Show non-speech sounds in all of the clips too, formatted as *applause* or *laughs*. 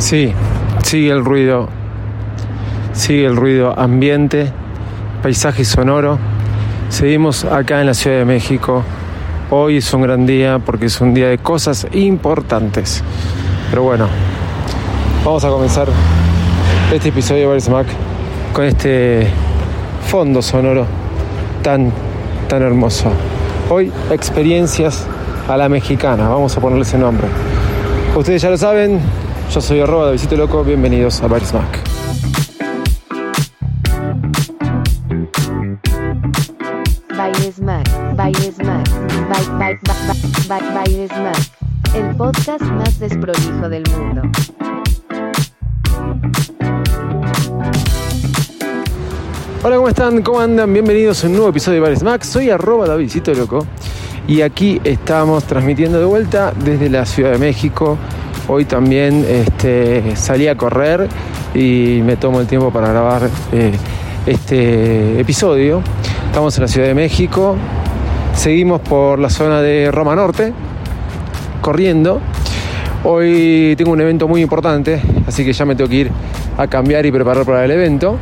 Sí, sigue el ruido, sigue el ruido ambiente, paisaje sonoro. Seguimos acá en la Ciudad de México. Hoy es un gran día porque es un día de cosas importantes. Pero bueno, vamos a comenzar este episodio de Bares Mac con este fondo sonoro tan, tan hermoso. Hoy, experiencias a la mexicana, vamos a ponerle ese nombre. Ustedes ya lo saben, yo soy arroba de Visito Loco, bienvenidos a Bares Mac. El podcast más desprolijo del mundo. Hola, ¿cómo están? ¿Cómo andan? Bienvenidos a un nuevo episodio de Bares Mac. Soy arroba Davidcito Loco y aquí estamos transmitiendo de vuelta desde la Ciudad de México. Hoy también este, salí a correr y me tomo el tiempo para grabar eh, este episodio. Estamos en la Ciudad de México, seguimos por la zona de Roma Norte, corriendo. Hoy tengo un evento muy importante, así que ya me tengo que ir a cambiar y preparar para el evento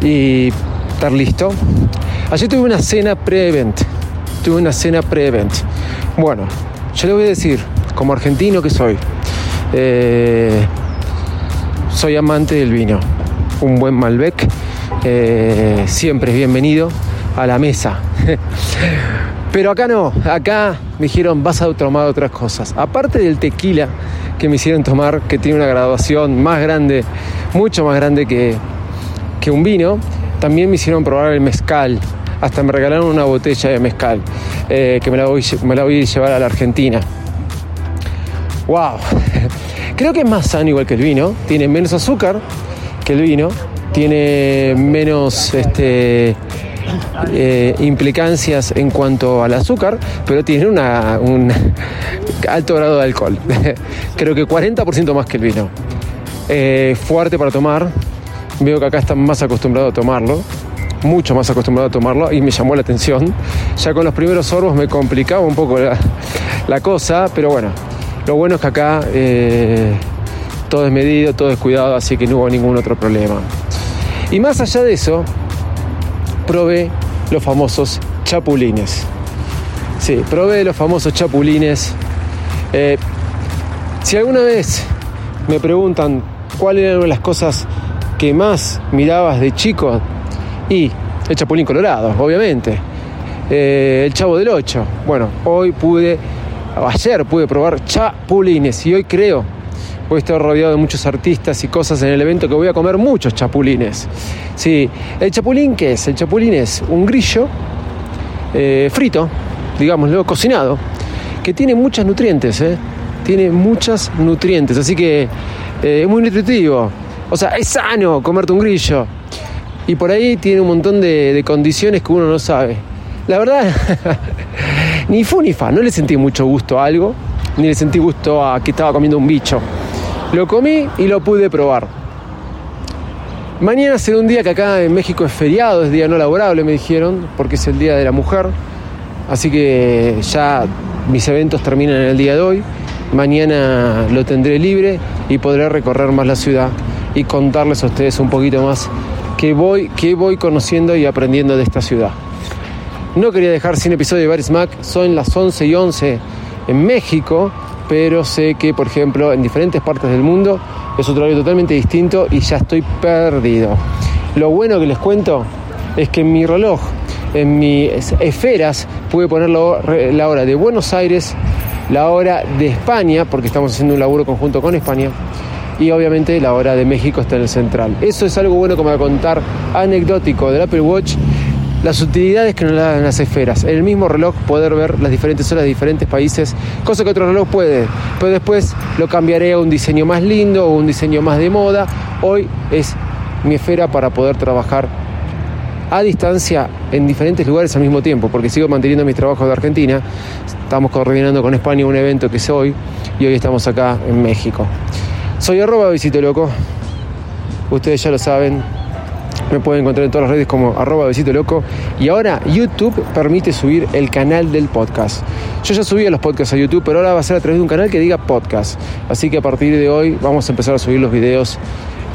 y estar listo. Ayer tuve una cena pre-event. Tuve una cena pre-event. Bueno, yo le voy a decir, como argentino que soy, eh, soy amante del vino. Un buen Malbec eh, siempre es bienvenido a la mesa. *laughs* Pero acá no, acá me dijeron vas a tomar otras cosas. Aparte del tequila que me hicieron tomar, que tiene una graduación más grande, mucho más grande que, que un vino, también me hicieron probar el mezcal. Hasta me regalaron una botella de mezcal, eh, que me la, voy, me la voy a llevar a la Argentina. ¡Wow! *laughs* Creo que es más sano igual que el vino. Tiene menos azúcar que el vino. Tiene menos este, eh, implicancias en cuanto al azúcar, pero tiene un *laughs* alto grado de alcohol. *laughs* Creo que 40% más que el vino. Eh, fuerte para tomar. Veo que acá están más acostumbrados a tomarlo. Mucho más acostumbrado a tomarlo y me llamó la atención. Ya con los primeros sorbos me complicaba un poco la cosa, pero bueno, lo bueno es que acá eh, todo es medido, todo es cuidado, así que no hubo ningún otro problema. Y más allá de eso, probé los famosos chapulines. Sí, probé los famosos chapulines. Eh, si alguna vez me preguntan cuáles eran las cosas que más mirabas de chico, y el chapulín colorado, obviamente. Eh, el chavo del 8. Bueno, hoy pude, ayer pude probar chapulines y hoy creo voy a estar rodeado de muchos artistas y cosas en el evento que voy a comer muchos chapulines. Sí, el chapulín, ¿qué es? El chapulín es un grillo eh, frito, digámoslo, cocinado, que tiene muchas nutrientes, ¿eh? Tiene muchas nutrientes, así que eh, es muy nutritivo. O sea, es sano comerte un grillo. y por ahí tiene un montón de condiciones que uno no sabe. La verdad, *laughs* ni fu ni fa, no le sentí mucho gusto a algo, ni le sentí gusto a que estaba comiendo un bicho. Lo comí y lo pude probar. Mañana será un día que acá en México es feriado, es día no laborable, me dijeron, porque es el Día de la Mujer. Así que ya mis eventos terminan el día de hoy. Mañana lo tendré libre y podré recorrer más la ciudad y contarles a ustedes un poquito más qué voy, qué voy conociendo y aprendiendo de esta ciudad. No quería dejar sin episodio de Baris Mac, son las 11 y 11 en México, pero sé que, por ejemplo, en diferentes partes del mundo es otro horario totalmente distinto y ya estoy perdido. Lo bueno que les cuento es que en mi reloj, en mis esferas, pude poner la hora de Buenos Aires, la hora de España, porque estamos haciendo un laburo conjunto con España, y obviamente la hora de México está en el central. Eso es algo bueno como a contar anecdótico del Apple Watch las utilidades que nos dan las esferas. En el mismo reloj poder ver las diferentes horas de diferentes países, cosa que otro reloj puede. Pero después lo cambiaré a un diseño más lindo o un diseño más de moda. Hoy es mi esfera para poder trabajar a distancia en diferentes lugares al mismo tiempo, porque sigo manteniendo mis trabajos de Argentina. Estamos coordinando con España un evento que es hoy y hoy estamos acá en México. Soy arroba visito loco. Ustedes ya lo saben, me pueden encontrar en todas las redes como arroba besito loco. Y ahora YouTube permite subir el canal del podcast. Yo ya subía los podcasts a YouTube, pero ahora va a ser a través de un canal que diga podcast. Así que a partir de hoy vamos a empezar a subir los videos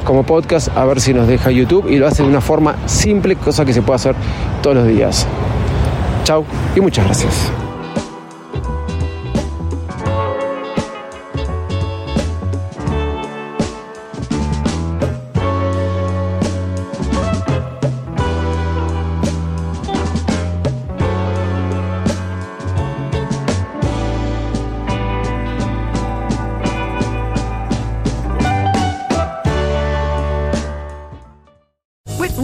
como podcast a ver si nos deja YouTube y lo hace de una forma simple, cosa que se puede hacer todos los días. Chao y muchas gracias.